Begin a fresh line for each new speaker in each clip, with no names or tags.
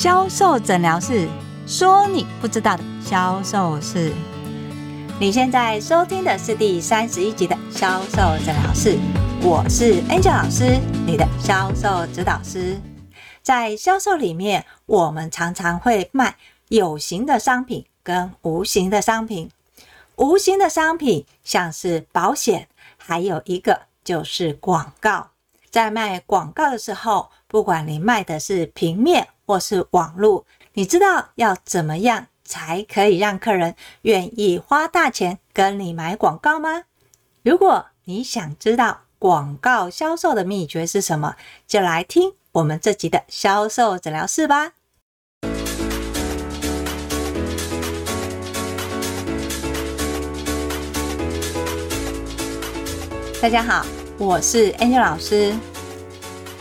销售诊疗室，说你不知道的销售事。你现在收听的是第三十一集的销售诊疗室，我是 Angel 老师，你的销售指导师。在销售里面，我们常常会卖有形的商品跟无形的商品。无形的商品像是保险，还有一个就是广告。在卖广告的时候，不管你卖的是平面或是网络，你知道要怎么样才可以让客人愿意花大钱跟你买广告吗？如果你想知道广告销售的秘诀是什么，就来听我们这集的销售诊疗室吧。大家好，我是 Angel 老师。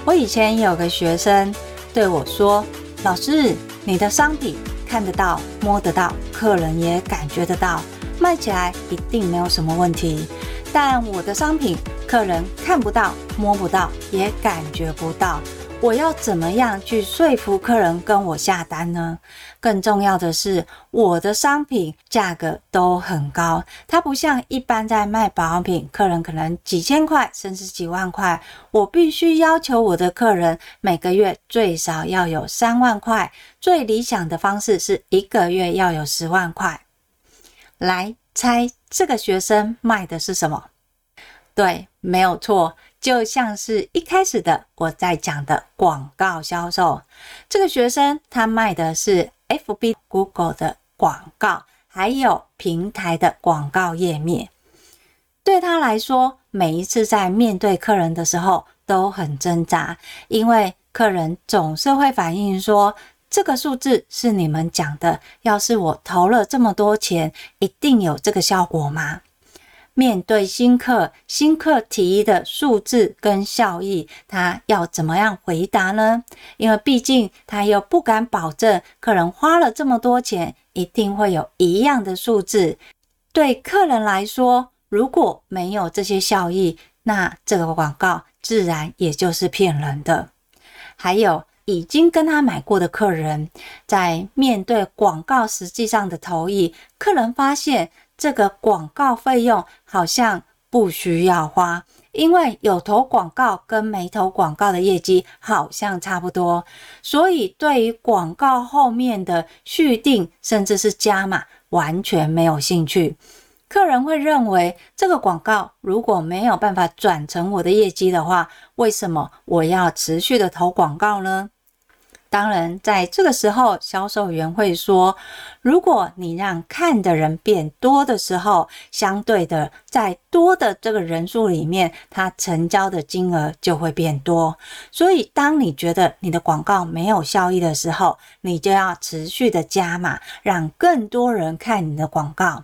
我以前有个学生对我说：“老师，你的商品看得到、摸得到，客人也感觉得到，卖起来一定没有什么问题。但我的商品，客人看不到、摸不到，也感觉不到。”我要怎么样去说服客人跟我下单呢？更重要的是，我的商品价格都很高，它不像一般在卖保养品，客人可能几千块甚至几万块，我必须要求我的客人每个月最少要有三万块，最理想的方式是一个月要有十万块。来猜这个学生卖的是什么？对，没有错。就像是一开始的我在讲的广告销售，这个学生他卖的是 FB、Google 的广告，还有平台的广告页面。对他来说，每一次在面对客人的时候都很挣扎，因为客人总是会反映说，这个数字是你们讲的，要是我投了这么多钱，一定有这个效果吗？面对新客，新客提的数字跟效益，他要怎么样回答呢？因为毕竟他又不敢保证客人花了这么多钱，一定会有一样的数字。对客人来说，如果没有这些效益，那这个广告自然也就是骗人的。还有已经跟他买过的客人，在面对广告实际上的投意，客人发现。这个广告费用好像不需要花，因为有投广告跟没投广告的业绩好像差不多，所以对于广告后面的续订甚至是加码完全没有兴趣。客人会认为这个广告如果没有办法转成我的业绩的话，为什么我要持续的投广告呢？当然，在这个时候，销售员会说：“如果你让看的人变多的时候，相对的，在多的这个人数里面，它成交的金额就会变多。所以，当你觉得你的广告没有效益的时候，你就要持续的加码，让更多人看你的广告。”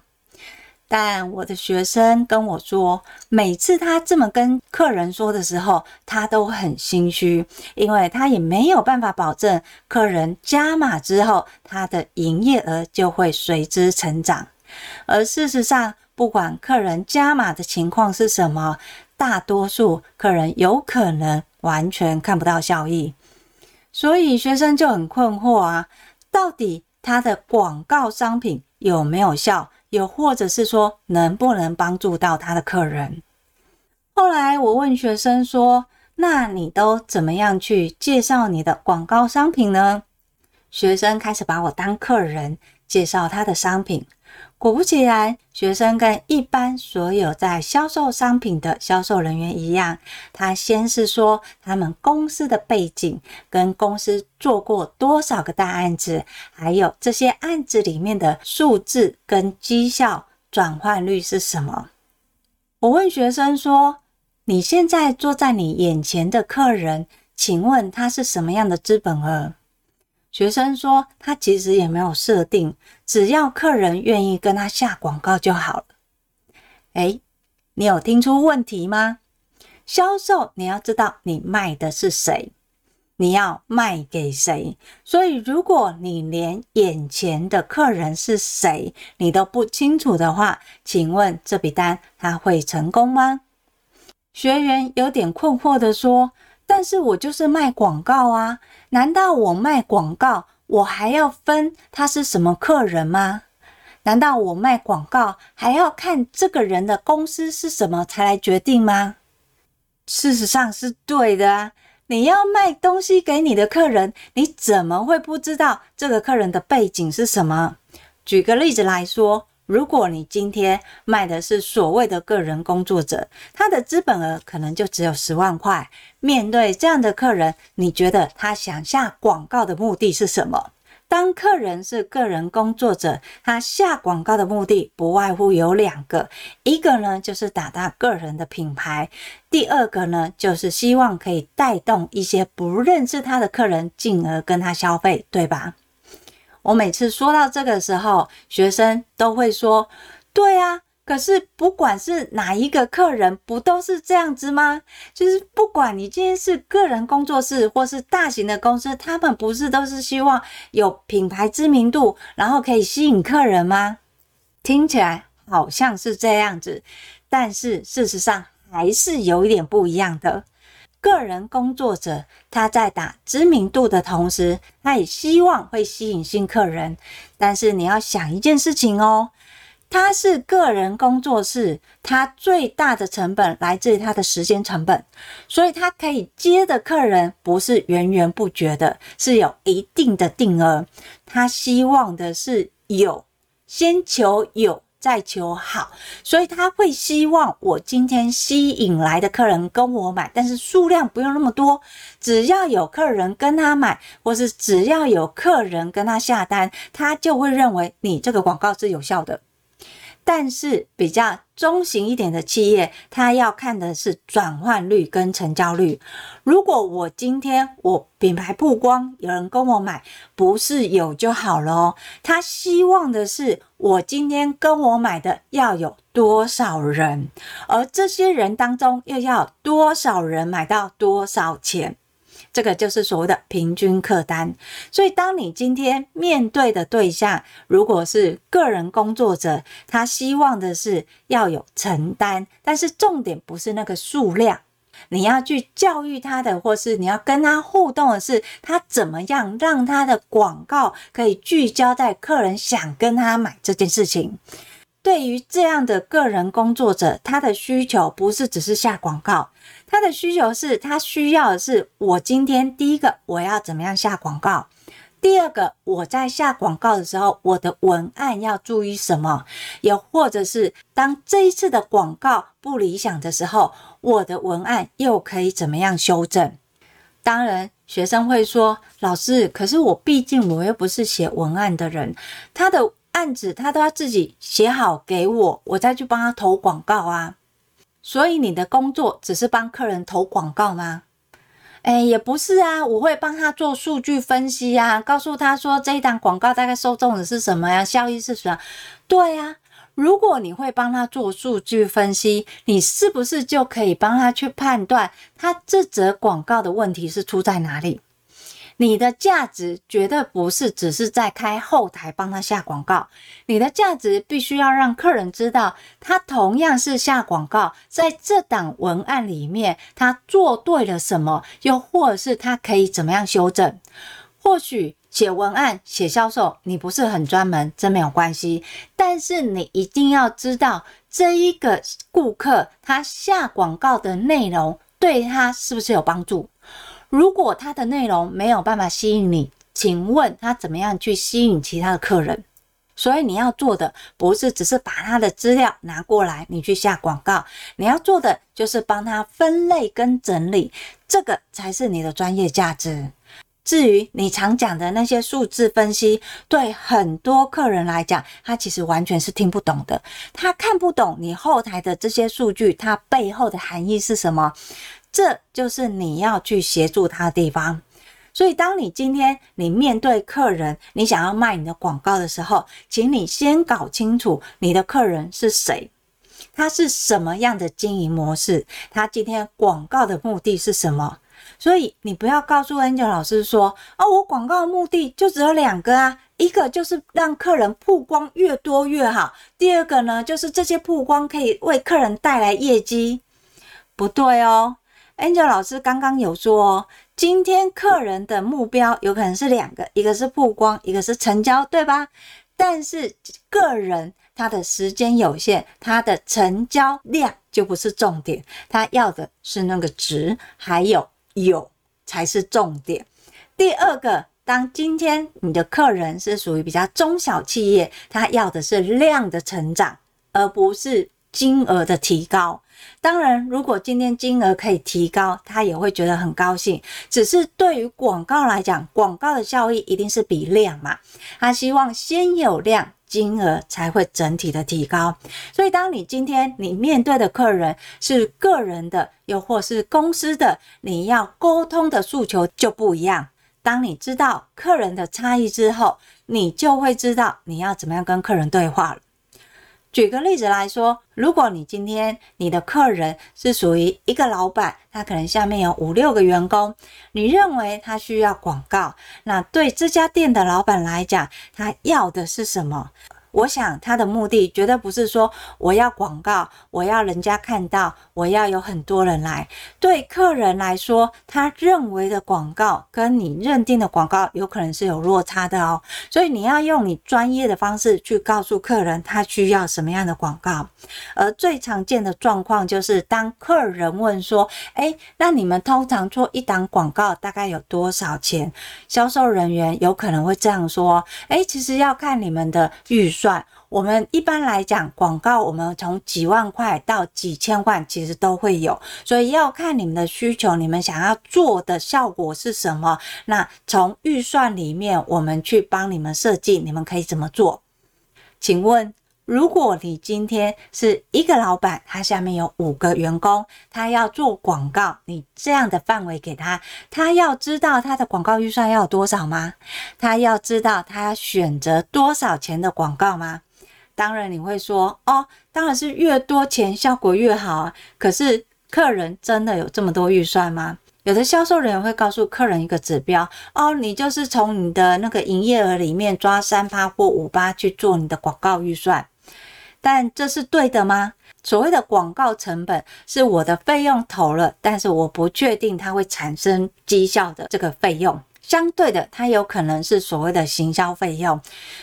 但我的学生跟我说，每次他这么跟客人说的时候，他都很心虚，因为他也没有办法保证客人加码之后，他的营业额就会随之成长。而事实上，不管客人加码的情况是什么，大多数客人有可能完全看不到效益。所以学生就很困惑啊，到底他的广告商品有没有效？又或者是说，能不能帮助到他的客人？后来我问学生说：“那你都怎么样去介绍你的广告商品呢？”学生开始把我当客人，介绍他的商品。果不其然，学生跟一般所有在销售商品的销售人员一样，他先是说他们公司的背景，跟公司做过多少个大案子，还有这些案子里面的数字跟绩效转换率是什么。我问学生说：“你现在坐在你眼前的客人，请问他是什么样的资本额？”学生说，他其实也没有设定，只要客人愿意跟他下广告就好了。诶，你有听出问题吗？销售你要知道你卖的是谁，你要卖给谁。所以如果你连眼前的客人是谁你都不清楚的话，请问这笔单他会成功吗？学员有点困惑的说。但是我就是卖广告啊，难道我卖广告，我还要分他是什么客人吗？难道我卖广告还要看这个人的公司是什么才来决定吗？事实上是对的啊。你要卖东西给你的客人，你怎么会不知道这个客人的背景是什么？举个例子来说，如果你今天卖的是所谓的个人工作者，他的资本额可能就只有十万块。面对这样的客人，你觉得他想下广告的目的是什么？当客人是个人工作者，他下广告的目的不外乎有两个，一个呢就是打他个人的品牌，第二个呢就是希望可以带动一些不认识他的客人，进而跟他消费，对吧？我每次说到这个时候，学生都会说：“对啊。”可是，不管是哪一个客人，不都是这样子吗？就是不管你今天是个人工作室，或是大型的公司，他们不是都是希望有品牌知名度，然后可以吸引客人吗？听起来好像是这样子，但是事实上还是有一点不一样的。个人工作者他在打知名度的同时，他也希望会吸引新客人，但是你要想一件事情哦。他是个人工作室，他最大的成本来自于他的时间成本，所以他可以接的客人不是源源不绝的，是有一定的定额。他希望的是有，先求有，再求好，所以他会希望我今天吸引来的客人跟我买，但是数量不用那么多，只要有客人跟他买，或是只要有客人跟他下单，他就会认为你这个广告是有效的。但是比较中型一点的企业，他要看的是转换率跟成交率。如果我今天我品牌曝光，有人跟我买，不是有就好了哦。他希望的是我今天跟我买的要有多少人，而这些人当中又要多少人买到多少钱。这个就是所谓的平均客单，所以当你今天面对的对象如果是个人工作者，他希望的是要有成单，但是重点不是那个数量，你要去教育他的，或是你要跟他互动的是，他怎么样让他的广告可以聚焦在客人想跟他买这件事情。对于这样的个人工作者，他的需求不是只是下广告。他的需求是他需要的是，我今天第一个我要怎么样下广告，第二个我在下广告的时候，我的文案要注意什么，又或者是当这一次的广告不理想的时候，我的文案又可以怎么样修正？当然，学生会说，老师，可是我毕竟我又不是写文案的人，他的案子他都要自己写好给我，我再去帮他投广告啊。所以你的工作只是帮客人投广告吗？哎，也不是啊，我会帮他做数据分析啊，告诉他说这一档广告大概受众的是什么呀，效益是什么？对呀，如果你会帮他做数据分析，你是不是就可以帮他去判断他这则广告的问题是出在哪里？你的价值绝对不是只是在开后台帮他下广告，你的价值必须要让客人知道，他同样是下广告，在这档文案里面他做对了什么，又或者是他可以怎么样修正。或许写文案、写销售你不是很专门，真没有关系，但是你一定要知道这一个顾客他下广告的内容对他是不是有帮助。如果他的内容没有办法吸引你，请问他怎么样去吸引其他的客人？所以你要做的不是只是把他的资料拿过来，你去下广告，你要做的就是帮他分类跟整理，这个才是你的专业价值。至于你常讲的那些数字分析，对很多客人来讲，他其实完全是听不懂的，他看不懂你后台的这些数据，它背后的含义是什么。这就是你要去协助他的地方。所以，当你今天你面对客人，你想要卖你的广告的时候，请你先搞清楚你的客人是谁，他是什么样的经营模式，他今天广告的目的是什么。所以，你不要告诉 Angel 老师说：“哦，我广告的目的就只有两个啊，一个就是让客人曝光越多越好，第二个呢，就是这些曝光可以为客人带来业绩。”不对哦。Angel 老师刚刚有说，哦今天客人的目标有可能是两个，一个是曝光，一个是成交，对吧？但是个人他的时间有限，他的成交量就不是重点，他要的是那个值，还有有才是重点。第二个，当今天你的客人是属于比较中小企业，他要的是量的成长，而不是金额的提高。当然，如果今天金额可以提高，他也会觉得很高兴。只是对于广告来讲，广告的效益一定是比量嘛，他希望先有量。金额才会整体的提高，所以当你今天你面对的客人是个人的，又或是公司的，你要沟通的诉求就不一样。当你知道客人的差异之后，你就会知道你要怎么样跟客人对话了。举个例子来说，如果你今天你的客人是属于一个老板，他可能下面有五六个员工，你认为他需要广告，那对这家店的老板来讲，他要的是什么？我想他的目的绝对不是说我要广告，我要人家看到，我要有很多人来。对客人来说，他认为的广告跟你认定的广告有可能是有落差的哦。所以你要用你专业的方式去告诉客人他需要什么样的广告。而最常见的状况就是，当客人问说：“诶，那你们通常做一档广告大概有多少钱？”销售人员有可能会这样说：“诶，其实要看你们的预算。”算，我们一般来讲，广告我们从几万块到几千万，其实都会有，所以要看你们的需求，你们想要做的效果是什么。那从预算里面，我们去帮你们设计，你们可以怎么做？请问？如果你今天是一个老板，他下面有五个员工，他要做广告，你这样的范围给他，他要知道他的广告预算要有多少吗？他要知道他选择多少钱的广告吗？当然你会说，哦，当然是越多钱效果越好啊。可是客人真的有这么多预算吗？有的销售人员会告诉客人一个指标哦，你就是从你的那个营业额里面抓三趴或五趴去做你的广告预算，但这是对的吗？所谓的广告成本是我的费用投了，但是我不确定它会产生绩效的这个费用。相对的，它有可能是所谓的行销费用，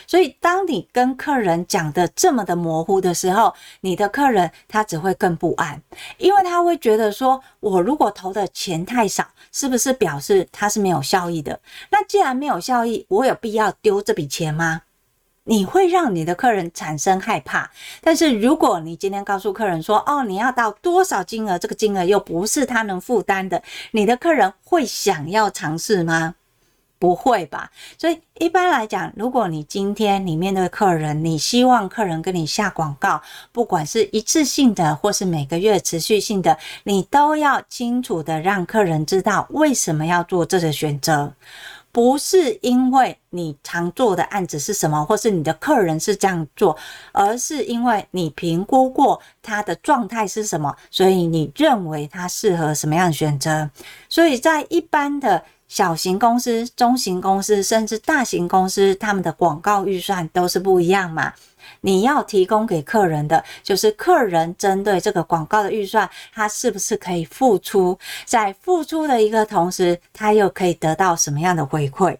所以当你跟客人讲的这么的模糊的时候，你的客人他只会更不安，因为他会觉得说，我如果投的钱太少，是不是表示它是没有效益的？那既然没有效益，我有必要丢这笔钱吗？你会让你的客人产生害怕。但是如果你今天告诉客人说，哦，你要到多少金额，这个金额又不是他能负担的，你的客人会想要尝试吗？不会吧？所以一般来讲，如果你今天你面对客人，你希望客人跟你下广告，不管是一次性的或是每个月持续性的，你都要清楚的让客人知道为什么要做这个选择，不是因为你常做的案子是什么，或是你的客人是这样做，而是因为你评估过他的状态是什么，所以你认为他适合什么样的选择。所以在一般的。小型公司、中型公司，甚至大型公司，他们的广告预算都是不一样嘛。你要提供给客人的，就是客人针对这个广告的预算，他是不是可以付出？在付出的一个同时，他又可以得到什么样的回馈？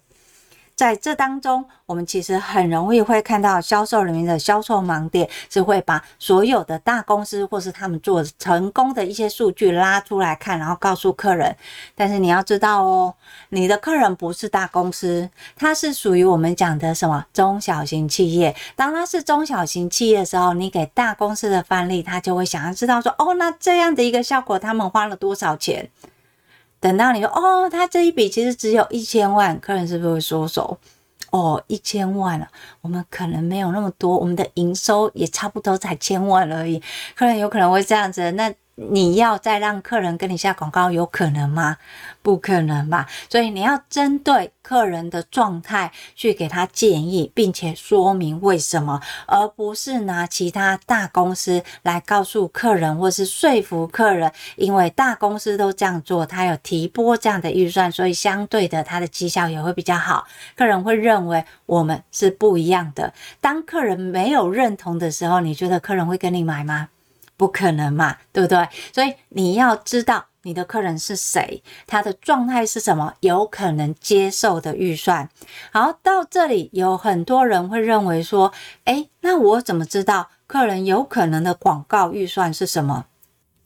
在这当中，我们其实很容易会看到销售人员的销售盲点，是会把所有的大公司或是他们做成功的一些数据拉出来看，然后告诉客人。但是你要知道哦，你的客人不是大公司，他是属于我们讲的什么中小型企业。当他是中小型企业的时候，你给大公司的范例，他就会想要知道说，哦，那这样的一个效果，他们花了多少钱？等到你说哦，他这一笔其实只有一千万，客人是不是会缩手？哦，一千万了，我们可能没有那么多，我们的营收也差不多才千万而已，客人有可能会这样子。那你要再让客人跟你下广告，有可能吗？不可能吧。所以你要针对客人的状态去给他建议，并且说明为什么，而不是拿其他大公司来告诉客人，或是说服客人。因为大公司都这样做，他有提拨这样的预算，所以相对的，他的绩效也会比较好。客人会认为我们是不一样的。当客人没有认同的时候，你觉得客人会跟你买吗？不可能嘛，对不对？所以你要知道你的客人是谁，他的状态是什么，有可能接受的预算。好，到这里有很多人会认为说，诶，那我怎么知道客人有可能的广告预算是什么？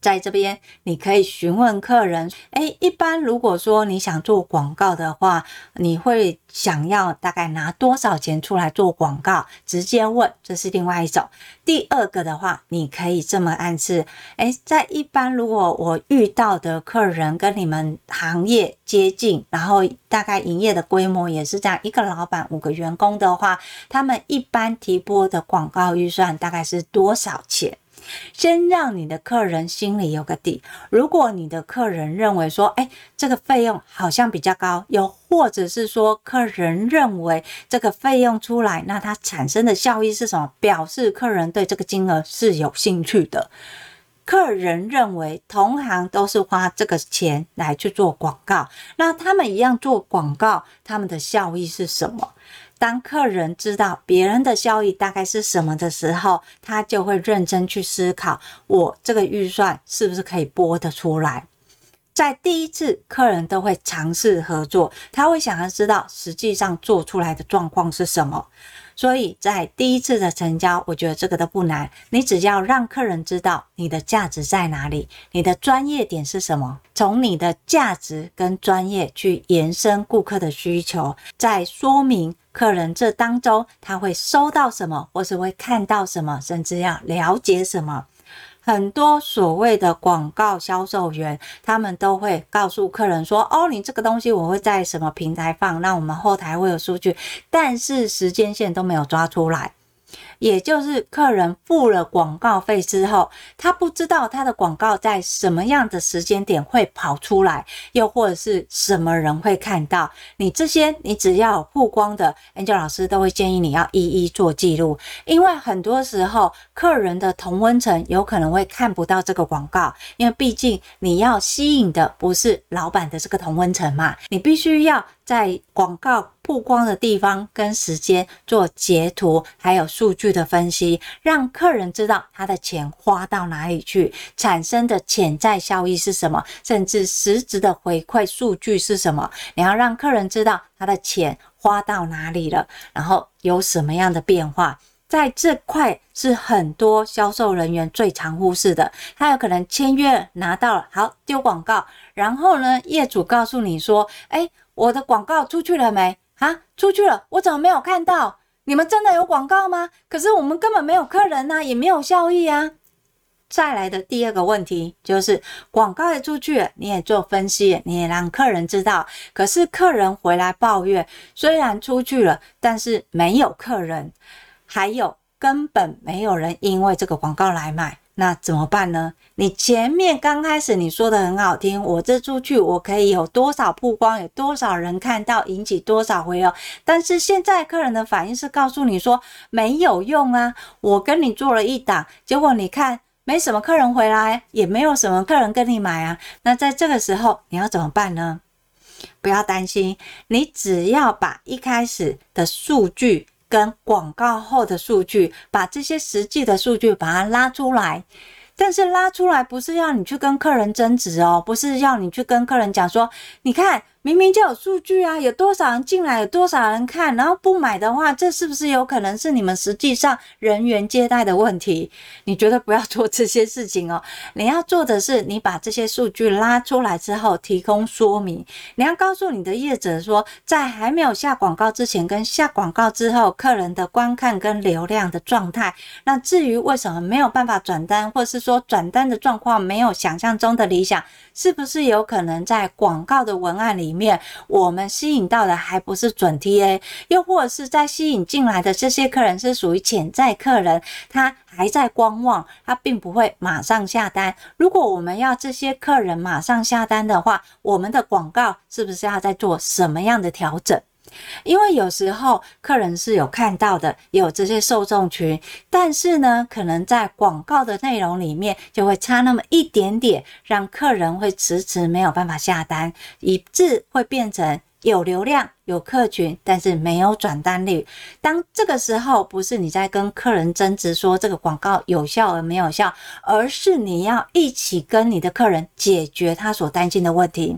在这边，你可以询问客人。诶，一般如果说你想做广告的话，你会想要大概拿多少钱出来做广告？直接问，这是另外一种。第二个的话，你可以这么暗示：诶，在一般如果我遇到的客人跟你们行业接近，然后大概营业的规模也是这样，一个老板五个员工的话，他们一般提拨的广告预算大概是多少钱？先让你的客人心里有个底。如果你的客人认为说，哎，这个费用好像比较高，又或者是说，客人认为这个费用出来，那它产生的效益是什么？表示客人对这个金额是有兴趣的。客人认为同行都是花这个钱来去做广告，那他们一样做广告，他们的效益是什么？当客人知道别人的效益大概是什么的时候，他就会认真去思考，我这个预算是不是可以拨得出来。在第一次，客人都会尝试合作，他会想要知道实际上做出来的状况是什么。所以在第一次的成交，我觉得这个都不难。你只要让客人知道你的价值在哪里，你的专业点是什么，从你的价值跟专业去延伸顾客的需求，再说明客人这当中他会收到什么，或是会看到什么，甚至要了解什么。很多所谓的广告销售员，他们都会告诉客人说：“哦，你这个东西我会在什么平台放，那我们后台会有数据，但是时间线都没有抓出来。”也就是客人付了广告费之后，他不知道他的广告在什么样的时间点会跑出来，又或者是什么人会看到。你这些，你只要曝光的，Angel 老师都会建议你要一一做记录，因为很多时候客人的同温层有可能会看不到这个广告，因为毕竟你要吸引的不是老板的这个同温层嘛，你必须要在广告曝光的地方跟时间做截图，还有数据的分析，让客人知道他的钱花到哪里去，产生的潜在效益是什么，甚至实质的回馈数据是什么。你要让客人知道他的钱花到哪里了，然后有什么样的变化。在这块是很多销售人员最常忽视的，他有可能签约拿到了，好，丢广告，然后呢，业主告诉你说，诶，我的广告出去了没？啊，出去了，我怎么没有看到？你们真的有广告吗？可是我们根本没有客人呐，也没有效益啊。再来的第二个问题就是，广告也出去了，你也做分析，你也让客人知道，可是客人回来抱怨，虽然出去了，但是没有客人，还有根本没有人因为这个广告来买。那怎么办呢？你前面刚开始你说的很好听，我这出去我可以有多少曝光，有多少人看到，引起多少回哦。但是现在客人的反应是告诉你说没有用啊，我跟你做了一档，结果你看没什么客人回来，也没有什么客人跟你买啊。那在这个时候你要怎么办呢？不要担心，你只要把一开始的数据。跟广告后的数据，把这些实际的数据把它拉出来，但是拉出来不是要你去跟客人争执哦，不是要你去跟客人讲说，你看。明明就有数据啊，有多少人进来，有多少人看，然后不买的话，这是不是有可能是你们实际上人员接待的问题？你绝对不要做这些事情哦。你要做的是，你把这些数据拉出来之后，提供说明。你要告诉你的业者说，在还没有下广告之前跟下广告之后，客人的观看跟流量的状态。那至于为什么没有办法转单，或是说转单的状况没有想象中的理想，是不是有可能在广告的文案里面，我们吸引到的还不是准 TA，又或者是在吸引进来的这些客人是属于潜在客人，他还在观望，他并不会马上下单。如果我们要这些客人马上下单的话，我们的广告是不是要在做什么样的调整？因为有时候客人是有看到的，有这些受众群，但是呢，可能在广告的内容里面就会差那么一点点，让客人会迟迟没有办法下单，以致会变成有流量、有客群，但是没有转单率。当这个时候，不是你在跟客人争执说这个广告有效而没有效，而是你要一起跟你的客人解决他所担心的问题。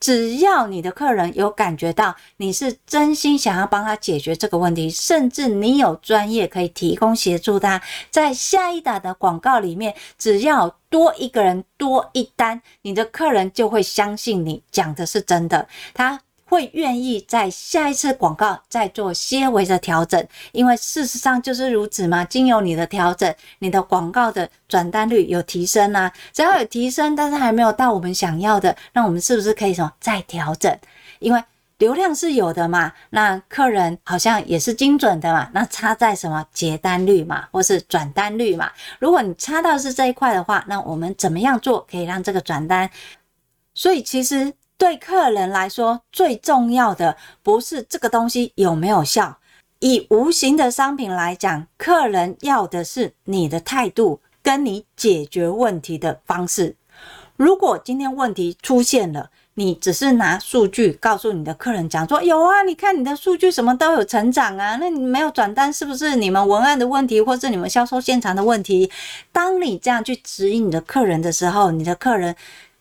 只要你的客人有感觉到你是真心想要帮他解决这个问题，甚至你有专业可以提供协助他，在下一打的广告里面，只要多一个人多一单，你的客人就会相信你讲的是真的，他。会愿意在下一次广告再做些微的调整，因为事实上就是如此嘛。经由你的调整，你的广告的转单率有提升啊。只要有提升，但是还没有到我们想要的，那我们是不是可以什么再调整？因为流量是有的嘛，那客人好像也是精准的嘛。那差在什么结单率嘛，或是转单率嘛？如果你差到是这一块的话，那我们怎么样做可以让这个转单？所以其实。对客人来说，最重要的不是这个东西有没有效。以无形的商品来讲，客人要的是你的态度，跟你解决问题的方式。如果今天问题出现了，你只是拿数据告诉你的客人讲说，有啊，你看你的数据什么都有成长啊，那你没有转单是不是你们文案的问题，或是你们销售现场的问题？当你这样去指引你的客人的时候，你的客人。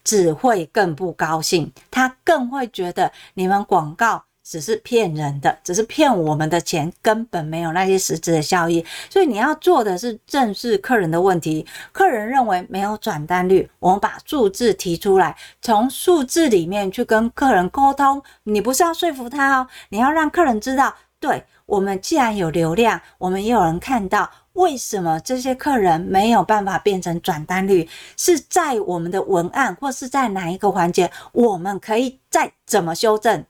只会更不高兴，他更会觉得你们广告只是骗人的，只是骗我们的钱，根本没有那些实质的效益。所以你要做的是正视客人的问题。客人认为没有转单率，我们把数字提出来，从数字里面去跟客人沟通。你不是要说服他哦，你要让客人知道，对，我们既然有流量，我们也有人看到。为什么这些客人没有办法变成转单率？是在我们的文案，或是在哪一个环节？我们可以再怎么修正？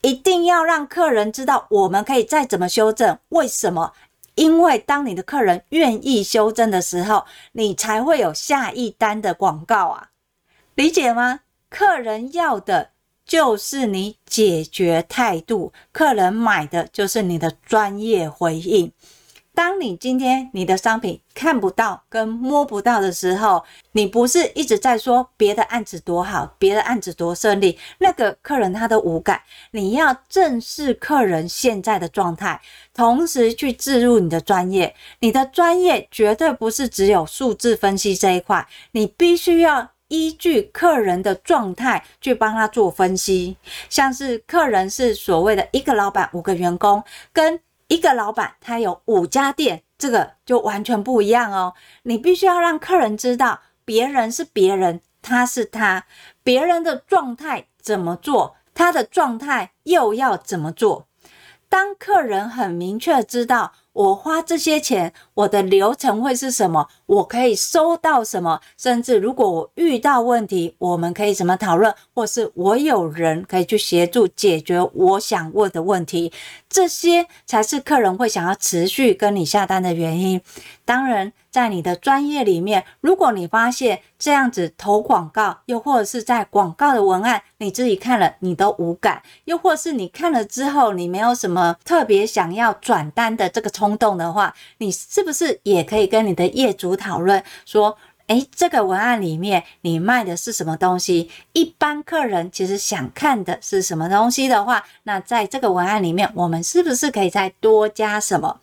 一定要让客人知道，我们可以再怎么修正。为什么？因为当你的客人愿意修正的时候，你才会有下一单的广告啊！理解吗？客人要的就是你解决态度，客人买的就是你的专业回应。当你今天你的商品看不到跟摸不到的时候，你不是一直在说别的案子多好，别的案子多顺利，那个客人他都无感。你要正视客人现在的状态，同时去置入你的专业。你的专业绝对不是只有数字分析这一块，你必须要依据客人的状态去帮他做分析。像是客人是所谓的一个老板五个员工，跟一个老板他有五家店，这个就完全不一样哦。你必须要让客人知道，别人是别人，他是他，别人的状态怎么做，他的状态又要怎么做。当客人很明确知道。我花这些钱，我的流程会是什么？我可以收到什么？甚至如果我遇到问题，我们可以怎么讨论？或是我有人可以去协助解决我想问的问题，这些才是客人会想要持续跟你下单的原因。当然。在你的专业里面，如果你发现这样子投广告，又或者是在广告的文案，你自己看了你都无感，又或是你看了之后你没有什么特别想要转单的这个冲动的话，你是不是也可以跟你的业主讨论说，诶，这个文案里面你卖的是什么东西？一般客人其实想看的是什么东西的话，那在这个文案里面，我们是不是可以再多加什么？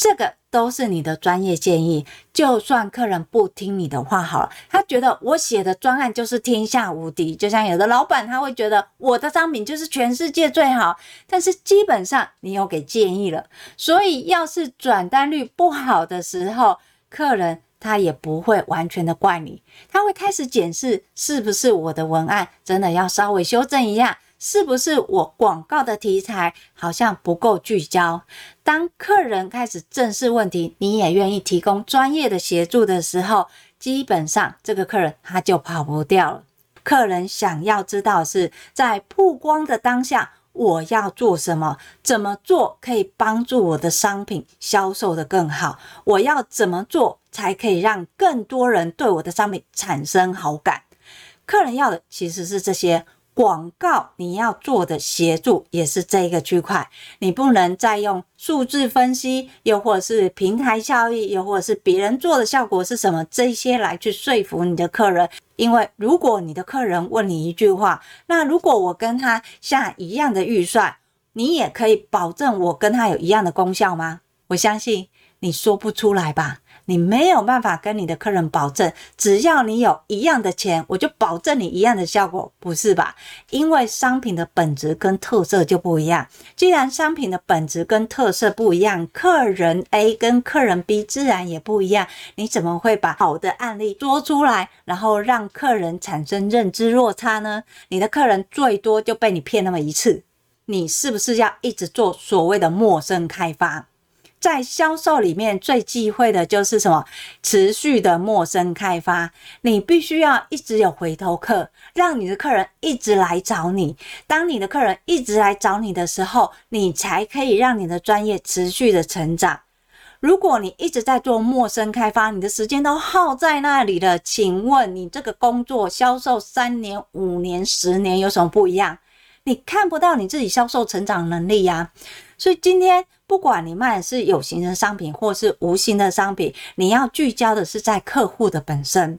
这个都是你的专业建议，就算客人不听你的话好了，他觉得我写的专案就是天下无敌，就像有的老板他会觉得我的商品就是全世界最好，但是基本上你有给建议了，所以要是转单率不好的时候，客人他也不会完全的怪你，他会开始检视是不是我的文案真的要稍微修正一下。是不是我广告的题材好像不够聚焦？当客人开始正视问题，你也愿意提供专业的协助的时候，基本上这个客人他就跑不掉了。客人想要知道是在曝光的当下，我要做什么？怎么做可以帮助我的商品销售得更好？我要怎么做才可以让更多人对我的商品产生好感？客人要的其实是这些。广告你要做的协助也是这个区块，你不能再用数字分析，又或者是平台效益，又或者是别人做的效果是什么，这些来去说服你的客人。因为如果你的客人问你一句话，那如果我跟他下一样的预算，你也可以保证我跟他有一样的功效吗？我相信你说不出来吧。你没有办法跟你的客人保证，只要你有一样的钱，我就保证你一样的效果，不是吧？因为商品的本质跟特色就不一样。既然商品的本质跟特色不一样，客人 A 跟客人 B 自然也不一样。你怎么会把好的案例说出来，然后让客人产生认知落差呢？你的客人最多就被你骗那么一次，你是不是要一直做所谓的陌生开发？在销售里面最忌讳的就是什么？持续的陌生开发。你必须要一直有回头客，让你的客人一直来找你。当你的客人一直来找你的时候，你才可以让你的专业持续的成长。如果你一直在做陌生开发，你的时间都耗在那里了，请问你这个工作销售三年、五年、十年有什么不一样？你看不到你自己销售成长能力呀。所以今天。不管你卖的是有形的商品或是无形的商品，你要聚焦的是在客户的本身。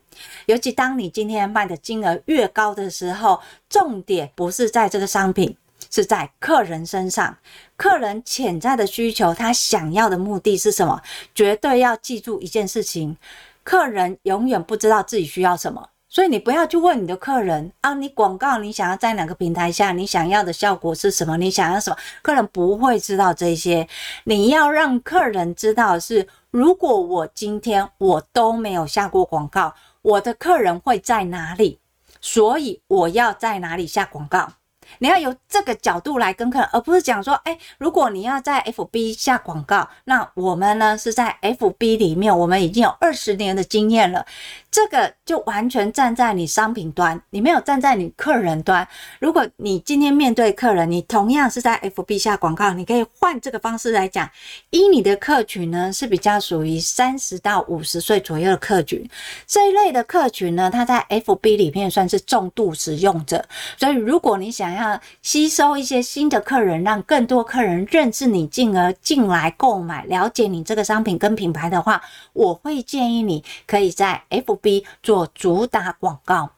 尤其当你今天卖的金额越高的时候，重点不是在这个商品，是在客人身上。客人潜在的需求，他想要的目的是什么？绝对要记住一件事情：客人永远不知道自己需要什么。所以你不要去问你的客人啊，你广告你想要在哪个平台下，你想要的效果是什么？你想要什么？客人不会知道这些。你要让客人知道的是，如果我今天我都没有下过广告，我的客人会在哪里？所以我要在哪里下广告？你要由这个角度来跟客人，而不是讲说，哎，如果你要在 FB 下广告，那我们呢是在 FB 里面，我们已经有二十年的经验了。这个就完全站在你商品端，你没有站在你客人端。如果你今天面对客人，你同样是在 FB 下广告，你可以换这个方式来讲，依你的客群呢是比较属于三十到五十岁左右的客群，这一类的客群呢，它在 FB 里面算是重度使用者。所以，如果你想要那吸收一些新的客人，让更多客人认识你，进而进来购买、了解你这个商品跟品牌的话，我会建议你可以在 FB。做主打广告，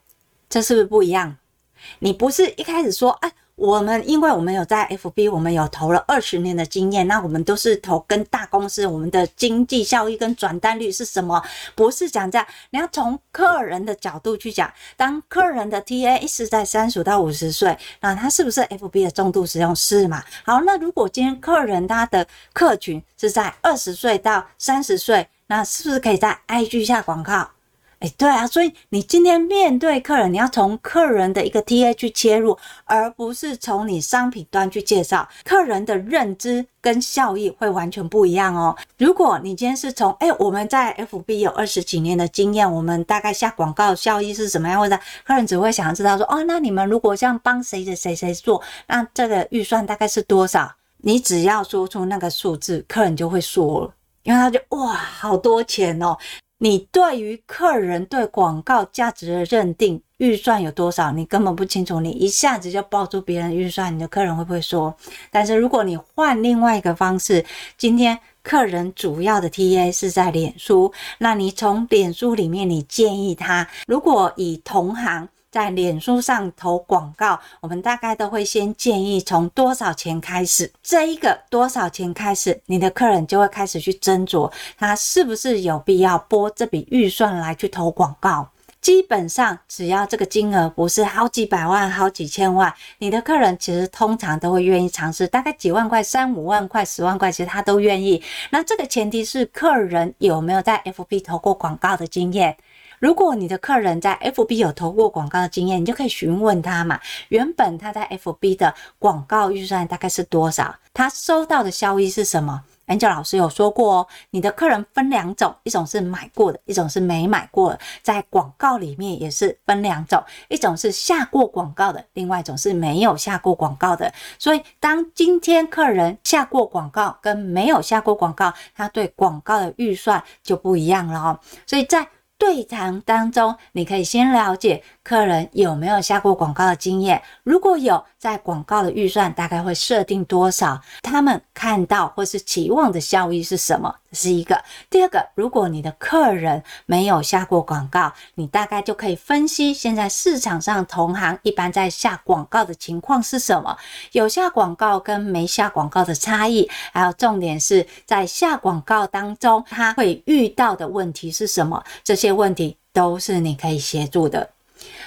这是不是不一样？你不是一开始说，啊，我们因为我们有在 FB，我们有投了二十年的经验，那我们都是投跟大公司，我们的经济效益跟转单率是什么？不是讲这样，你要从客人的角度去讲。当客人的 TA 是在三十到五十岁，那他是不是 FB 的重度使用？是嘛？好，那如果今天客人他的客群是在二十岁到三十岁，那是不是可以在 IG 下广告？哎，对啊，所以你今天面对客人，你要从客人的一个 TA 去切入，而不是从你商品端去介绍。客人的认知跟效益会完全不一样哦。如果你今天是从哎，我们在 FB 有二十几年的经验，我们大概下广告效益是什么样？或者客人只会想要知道说，哦，那你们如果像帮谁谁谁谁做，那这个预算大概是多少？你只要说出那个数字，客人就会说了，因为他就哇，好多钱哦。你对于客人对广告价值的认定预算有多少？你根本不清楚，你一下子就报出别人预算，你的客人会不会说？但是如果你换另外一个方式，今天客人主要的 TA 是在脸书，那你从脸书里面，你建议他，如果以同行。在脸书上投广告，我们大概都会先建议从多少钱开始。这一个多少钱开始，你的客人就会开始去斟酌，他是不是有必要拨这笔预算来去投广告。基本上，只要这个金额不是好几百万、好几千万，你的客人其实通常都会愿意尝试。大概几万块、三五万块、十万块，其实他都愿意。那这个前提是客人有没有在 FB 投过广告的经验。如果你的客人在 FB 有投过广告的经验，你就可以询问他嘛。原本他在 FB 的广告预算大概是多少？他收到的效益是什么？Angel 老师有说过哦，你的客人分两种，一种是买过的，一种是没买过的。在广告里面也是分两种，一种是下过广告的，另外一种是没有下过广告的。所以，当今天客人下过广告跟没有下过广告，他对广告的预算就不一样了哦。所以在对谈当中，你可以先了解客人有没有下过广告的经验，如果有，在广告的预算大概会设定多少？他们看到或是期望的效益是什么？是一个。第二个，如果你的客人没有下过广告，你大概就可以分析现在市场上同行一般在下广告的情况是什么？有下广告跟没下广告的差异，还有重点是在下广告当中他会遇到的问题是什么？这些问题都是你可以协助的。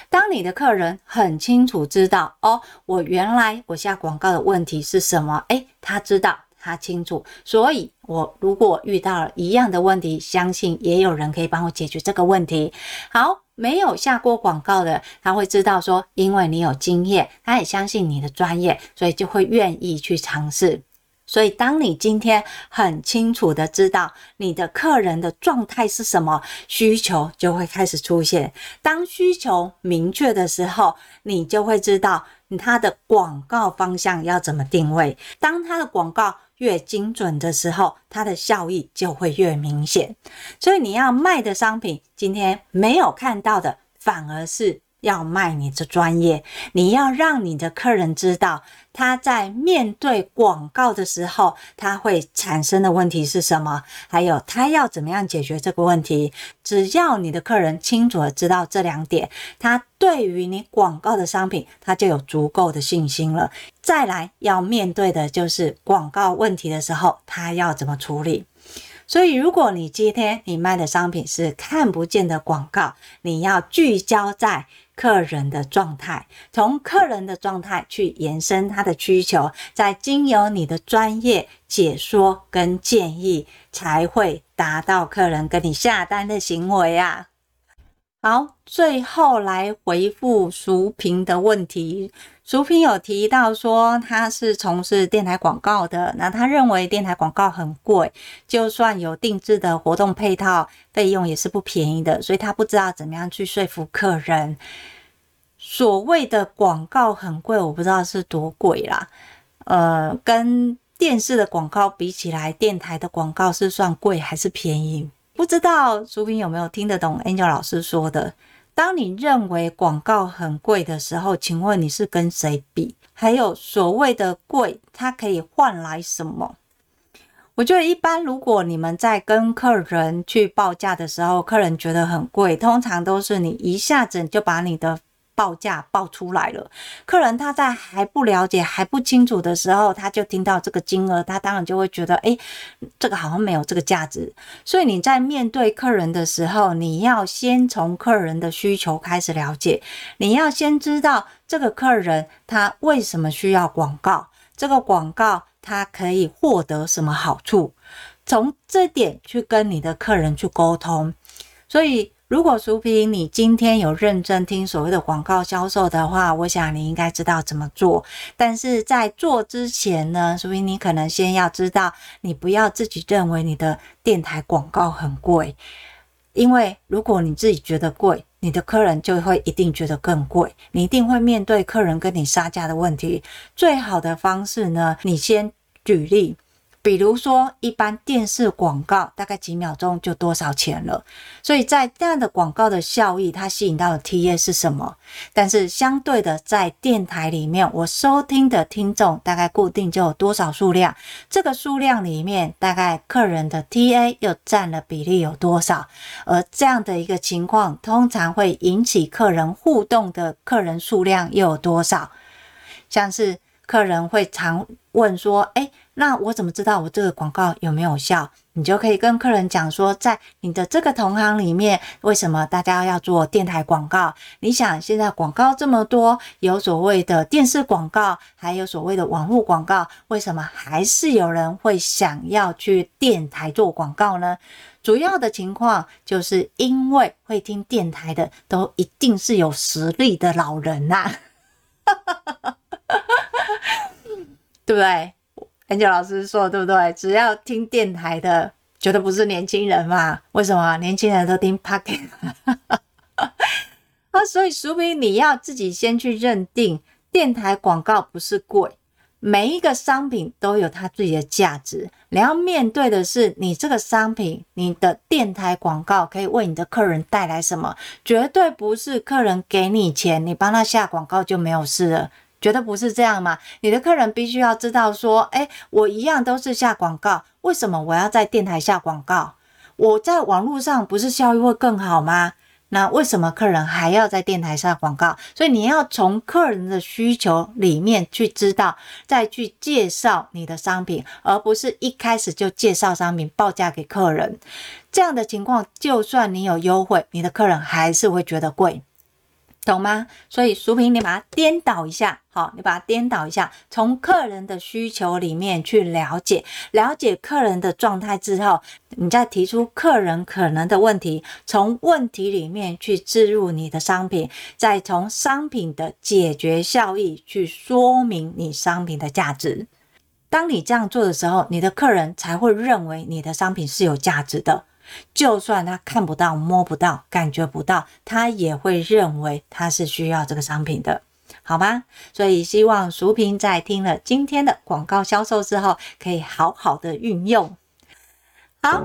当你的客人很清楚知道哦，我原来我下广告的问题是什么？诶，他知道，他清楚，所以我如果遇到了一样的问题，相信也有人可以帮我解决这个问题。好，没有下过广告的，他会知道说，因为你有经验，他也相信你的专业，所以就会愿意去尝试。所以，当你今天很清楚的知道你的客人的状态是什么，需求就会开始出现。当需求明确的时候，你就会知道他的广告方向要怎么定位。当他的广告越精准的时候，它的效益就会越明显。所以，你要卖的商品，今天没有看到的，反而是。要卖你的专业，你要让你的客人知道他在面对广告的时候，他会产生的问题是什么，还有他要怎么样解决这个问题。只要你的客人清楚地知道这两点，他对于你广告的商品，他就有足够的信心了。再来要面对的就是广告问题的时候，他要怎么处理。所以，如果你今天你卖的商品是看不见的广告，你要聚焦在客人的状态，从客人的状态去延伸他的需求，再经由你的专业解说跟建议，才会达到客人跟你下单的行为啊。好，最后来回复熟评的问题。淑萍有提到说，他是从事电台广告的，那他认为电台广告很贵，就算有定制的活动配套，费用也是不便宜的，所以他不知道怎么样去说服客人。所谓的广告很贵，我不知道是多贵啦。呃，跟电视的广告比起来，电台的广告是算贵还是便宜？不知道淑萍有没有听得懂 Angel 老师说的？当你认为广告很贵的时候，请问你是跟谁比？还有所谓的贵，它可以换来什么？我觉得一般，如果你们在跟客人去报价的时候，客人觉得很贵，通常都是你一下子就把你的。报价报出来了，客人他在还不了解、还不清楚的时候，他就听到这个金额，他当然就会觉得，哎，这个好像没有这个价值。所以你在面对客人的时候，你要先从客人的需求开始了解，你要先知道这个客人他为什么需要广告，这个广告他可以获得什么好处，从这点去跟你的客人去沟通。所以。如果苏萍，你今天有认真听所谓的广告销售的话，我想你应该知道怎么做。但是在做之前呢，苏萍，你可能先要知道，你不要自己认为你的电台广告很贵，因为如果你自己觉得贵，你的客人就会一定觉得更贵，你一定会面对客人跟你杀价的问题。最好的方式呢，你先举例。比如说，一般电视广告大概几秒钟就多少钱了，所以在这样的广告的效益，它吸引到的 TA 是什么？但是相对的，在电台里面，我收听的听众大概固定就有多少数量，这个数量里面大概客人的 TA 又占了比例有多少？而这样的一个情况，通常会引起客人互动的客人数量又有多少？像是客人会常问说：“哎。”那我怎么知道我这个广告有没有效？你就可以跟客人讲说，在你的这个同行里面，为什么大家要做电台广告？你想现在广告这么多，有所谓的电视广告，还有所谓的网络广告，为什么还是有人会想要去电台做广告呢？主要的情况就是因为会听电台的都一定是有实力的老人呐，对不对？Angel 老师说的对不对？只要听电台的，绝对不是年轻人嘛？为什么？年轻人都听 Pocket？啊，所以说明你要自己先去认定，电台广告不是贵，每一个商品都有它自己的价值，你要面对的是你这个商品，你的电台广告可以为你的客人带来什么？绝对不是客人给你钱，你帮他下广告就没有事了，觉得不是这样吗！你的客人必须要知道说，诶，我一样都是下广告，为什么我要在电台下广告？我在网络上不是效益会更好吗？那为什么客人还要在电台下广告？所以你要从客人的需求里面去知道，再去介绍你的商品，而不是一开始就介绍商品报价给客人。这样的情况，就算你有优惠，你的客人还是会觉得贵。懂吗？所以淑萍，你把它颠倒一下，好，你把它颠倒一下，从客人的需求里面去了解，了解客人的状态之后，你再提出客人可能的问题，从问题里面去置入你的商品，再从商品的解决效益去说明你商品的价值。当你这样做的时候，你的客人才会认为你的商品是有价值的。就算他看不到、摸不到、感觉不到，他也会认为他是需要这个商品的，好吗？所以希望淑萍在听了今天的广告销售之后，可以好好的运用。好，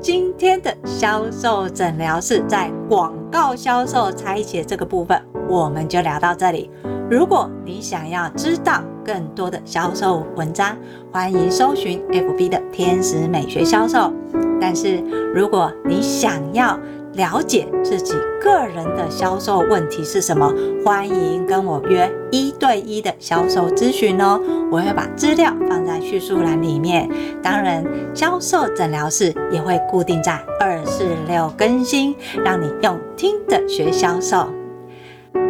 今天的销售诊疗室在广告销售拆解这个部分，我们就聊到这里。如果你想要知道更多的销售文章，欢迎搜寻 FB 的天使美学销售。但是如果你想要了解自己个人的销售问题是什么，欢迎跟我约一对一的销售咨询哦。我会把资料放在叙述栏里面。当然，销售诊疗室也会固定在二四六更新，让你用听的学销售。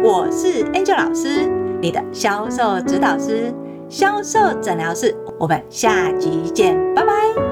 我是 Angel 老师，你的销售指导师，销售诊疗师，我们下集见，拜拜。